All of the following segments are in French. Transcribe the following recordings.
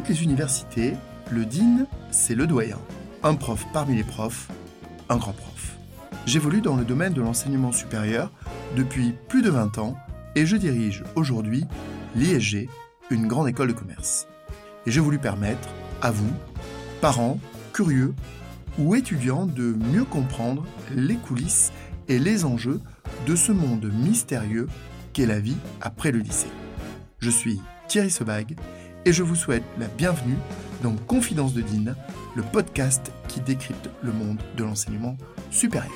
toutes les universités, le DIN, c'est le doyen. Un prof parmi les profs, un grand prof. J'évolue dans le domaine de l'enseignement supérieur depuis plus de 20 ans et je dirige aujourd'hui l'ISG, une grande école de commerce. Et j'ai voulu permettre à vous, parents, curieux ou étudiants, de mieux comprendre les coulisses et les enjeux de ce monde mystérieux qu'est la vie après le lycée. Je suis Thierry Sebag et je vous souhaite la bienvenue dans Confidence de Dean, le podcast qui décrypte le monde de l'enseignement supérieur.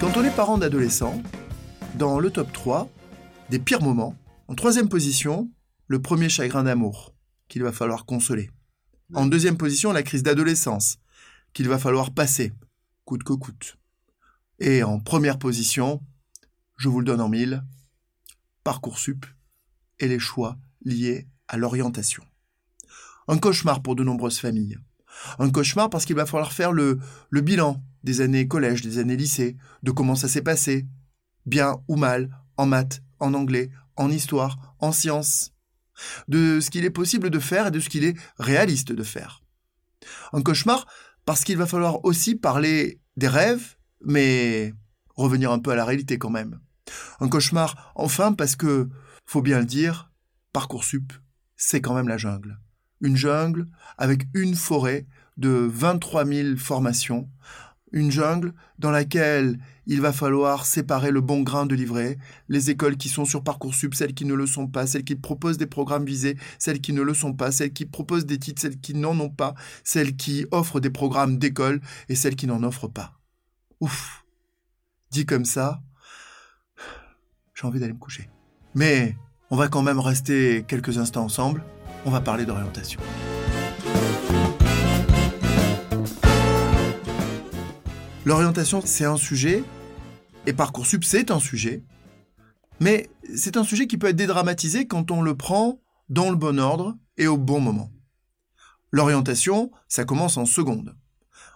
Quand on est parent d'adolescents, dans le top 3 des pires moments, en troisième position, le premier chagrin d'amour qu'il va falloir consoler. En deuxième position, la crise d'adolescence qu'il va falloir passer, coûte que coûte. Et en première position, je vous le donne en mille, Parcoursup et les choix liés à l'orientation. Un cauchemar pour de nombreuses familles. Un cauchemar parce qu'il va falloir faire le, bilan des années collège, des années lycée, de comment ça s'est passé, bien ou mal, en maths, en anglais, en histoire, en sciences, de ce qu'il est possible de faire et de ce qu'il est réaliste de faire. Un cauchemar parce qu'il va falloir aussi parler des rêves, mais revenir un peu à la réalité quand même. Un cauchemar, enfin, parce que, faut bien le dire, Parcoursup, c'est quand même la jungle. Une jungle avec une forêt de 23 000 formations, une jungle dans laquelle il va falloir séparer le bon grain de livret, les écoles qui sont sur Parcoursup, celles qui ne le sont pas, celles qui proposent des programmes visés, celles qui ne le sont pas, celles qui proposent des titres, celles qui n'en ont pas, celles qui offrent des programmes d'école et celles qui n'en offrent pas. Ouf. Dit comme ça, j'ai envie d'aller me coucher. Mais on va quand même rester quelques instants ensemble. On va parler d'orientation. L'orientation, c'est un sujet, et Parcoursup, c'est un sujet, mais c'est un sujet qui peut être dédramatisé quand on le prend dans le bon ordre et au bon moment. L'orientation, ça commence en seconde.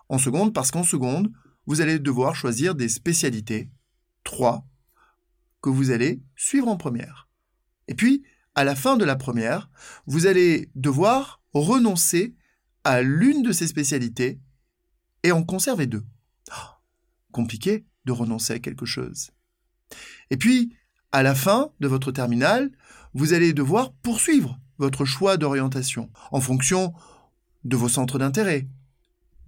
En seconde parce qu'en seconde, vous allez devoir choisir des spécialités, trois, vous allez suivre en première. Et puis, à la fin de la première, vous allez devoir renoncer à l'une de ces spécialités et en conserver deux compliqué de renoncer à quelque chose. Et puis, à la fin de votre terminale, vous allez devoir poursuivre votre choix d'orientation en fonction de vos centres d'intérêt,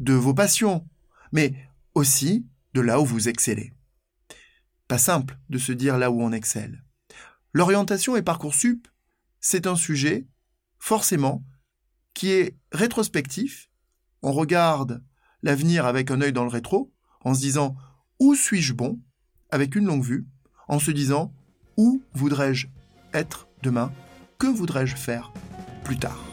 de vos passions, mais aussi de là où vous excellez. Pas simple de se dire là où on excelle. L'orientation et Parcoursup, c'est un sujet, forcément, qui est rétrospectif. On regarde l'avenir avec un œil dans le rétro, en se disant où suis-je bon avec une longue vue, en se disant où voudrais-je être demain, que voudrais-je faire plus tard?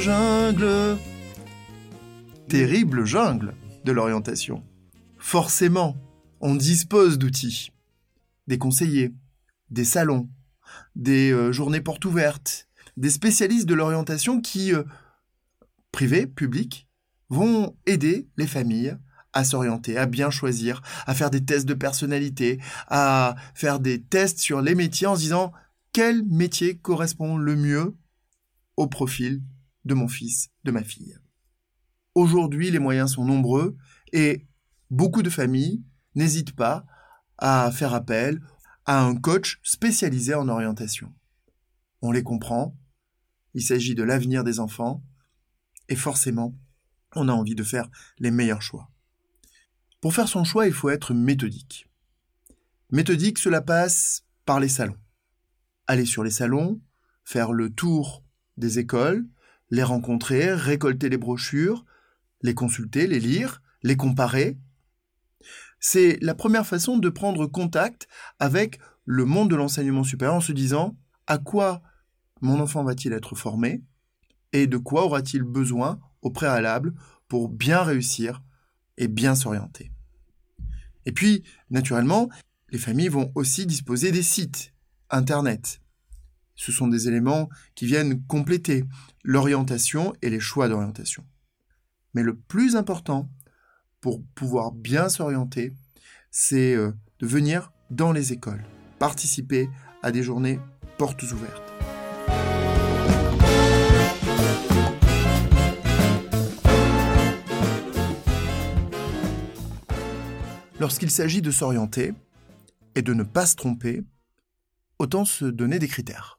Jungle, terrible jungle de l'orientation. Forcément, on dispose d'outils, des conseillers, des salons, des euh, journées portes ouvertes, des spécialistes de l'orientation qui, euh, privés, publics, vont aider les familles à s'orienter, à bien choisir, à faire des tests de personnalité, à faire des tests sur les métiers en se disant quel métier correspond le mieux au profil de mon fils, de ma fille. Aujourd'hui, les moyens sont nombreux et beaucoup de familles n'hésitent pas à faire appel à un coach spécialisé en orientation. On les comprend, il s'agit de l'avenir des enfants, et forcément, on a envie de faire les meilleurs choix. Pour faire son choix, il faut être méthodique. Méthodique, cela passe par les salons. Aller sur les salons, faire le tour des écoles, les rencontrer, récolter les brochures, les consulter, les lire, les comparer. C'est la première façon de prendre contact avec le monde de l'enseignement supérieur en se disant à quoi mon enfant va-t-il être formé et de quoi aura-t-il besoin au préalable pour bien réussir et bien s'orienter. Et puis, naturellement, les familles vont aussi disposer des sites, Internet. Ce sont des éléments qui viennent compléter l'orientation et les choix d'orientation. Mais le plus important pour pouvoir bien s'orienter, c'est euh, de venir dans les écoles, participer à des journées portes ouvertes. Lorsqu'il s'agit de s'orienter et de ne pas se tromper, autant se donner des critères.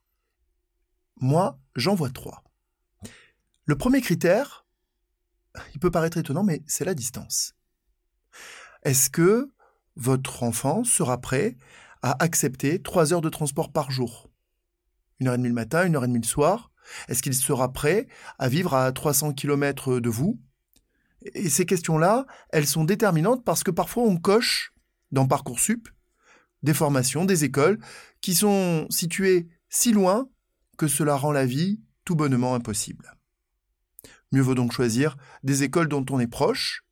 Moi, j'en vois trois. Le premier critère, il peut paraître étonnant, mais c'est la distance. Est-ce que votre enfant sera prêt à accepter trois heures de transport par jour? Une heure et demie le matin, une heure et demie le soir? Est-ce qu'il sera prêt à vivre à 300 km de vous? Et ces questions-là, elles sont déterminantes parce que parfois on coche dans Parcoursup des formations, des écoles qui sont situées si loin que cela rend la vie tout bonnement impossible. Mieux vaut donc choisir des écoles dont on est proche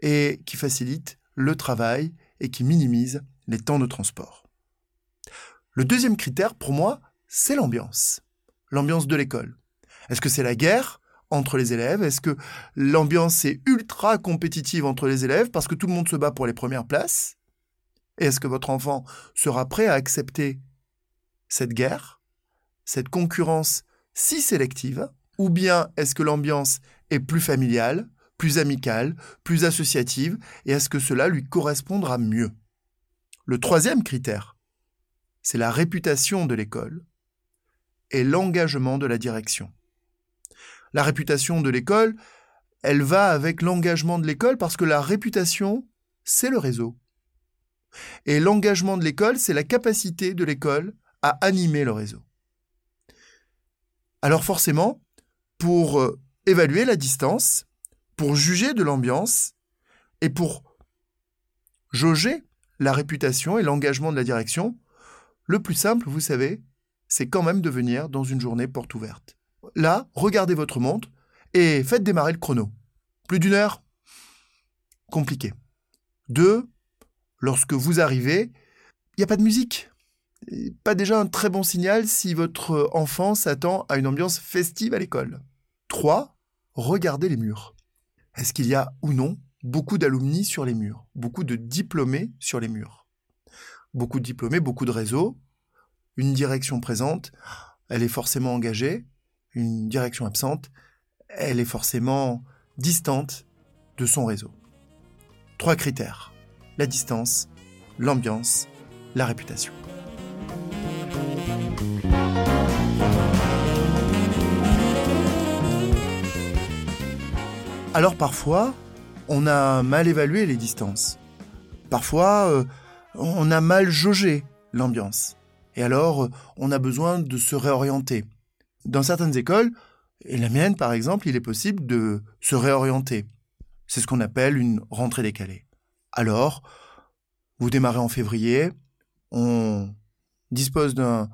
et qui facilitent le travail et qui minimisent les temps de transport. Le deuxième critère, pour moi, c'est l'ambiance. L'ambiance de l'école. Est-ce que c'est la guerre entre les élèves? Est-ce que l'ambiance est ultra compétitive entre les élèves parce que tout le monde se bat pour les premières places? Est-ce que votre enfant sera prêt à accepter cette guerre, cette concurrence si sélective, ou bien est-ce que l'ambiance est plus familiale, plus amicale, plus associative, et est-ce que cela lui correspondra mieux? Le troisième critère, c'est la réputation de l'école et l'engagement de la direction. La réputation de l'école, elle va avec l'engagement de l'école parce que la réputation, c'est le réseau. Et l'engagement de l'école, c'est la capacité de l'école à animer le réseau. Alors forcément, pour euh, évaluer la distance, pour juger de l'ambiance et pour jauger la réputation et l'engagement de la direction, le plus simple, vous savez, c'est quand même de venir dans une journée porte ouverte. Là, regardez votre montre et faites démarrer le chrono. Plus d'une heure Compliqué. Deux, lorsque vous arrivez, il n'y a pas de musique. Pas déjà un très bon signal si votre enfant s'attend à une ambiance festive à l'école. 3. Regardez les murs. Est-ce qu'il y a ou non beaucoup d'alumni sur les murs, beaucoup de diplômés sur les murs? Beaucoup de diplômés, beaucoup de réseaux, une direction présente, elle est forcément engagée, une direction absente, elle est forcément distante de son réseau. Trois critères la distance, l'ambiance, la réputation. Alors parfois, on a mal évalué les distances. Parfois, euh, on a mal jaugé l'ambiance. Et alors, on a besoin de se réorienter. Dans certaines écoles, et la mienne par exemple, il est possible de se réorienter. C'est ce qu'on appelle une rentrée décalée. Alors, vous démarrez en février, on dispose d'un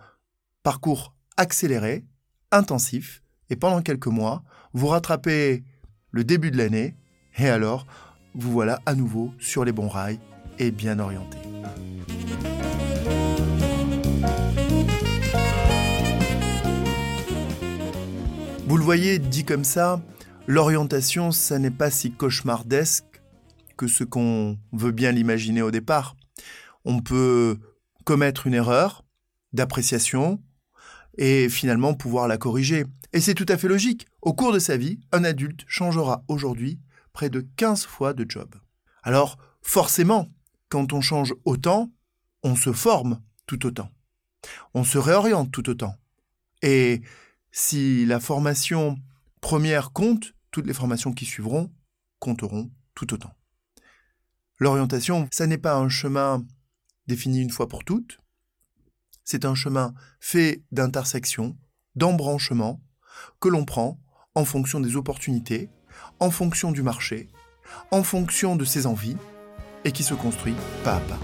parcours accéléré, intensif, et pendant quelques mois, vous rattrapez le début de l'année, et alors, vous voilà à nouveau sur les bons rails et bien orienté. Vous le voyez, dit comme ça, l'orientation, ça n'est pas si cauchemardesque que ce qu'on veut bien l'imaginer au départ. On peut commettre une erreur d'appréciation et finalement pouvoir la corriger. Et c'est tout à fait logique. Au cours de sa vie, un adulte changera aujourd'hui près de 15 fois de job. Alors, forcément, quand on change autant, on se forme tout autant. On se réoriente tout autant. Et si la formation première compte, toutes les formations qui suivront compteront tout autant. L'orientation, ça n'est pas un chemin défini une fois pour toutes, c'est un chemin fait d'intersection, d'embranchement, que l'on prend en fonction des opportunités, en fonction du marché, en fonction de ses envies, et qui se construit pas à pas.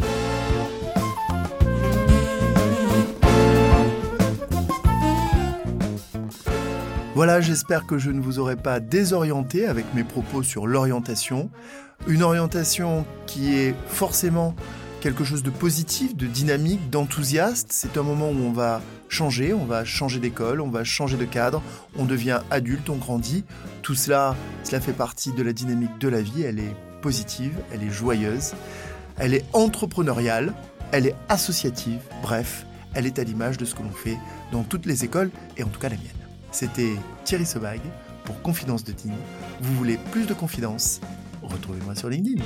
Voilà, j'espère que je ne vous aurai pas désorienté avec mes propos sur l'orientation. Une orientation qui est forcément quelque chose de positif, de dynamique, d'enthousiaste. C'est un moment où on va changer, on va changer d'école, on va changer de cadre, on devient adulte, on grandit. Tout cela, cela fait partie de la dynamique de la vie, elle est positive, elle est joyeuse, elle est entrepreneuriale, elle est associative, bref, elle est à l'image de ce que l'on fait dans toutes les écoles, et en tout cas la mienne. C'était Thierry Sebag pour Confidence de Dean. Vous voulez plus de confidence Retrouvez-moi sur LinkedIn.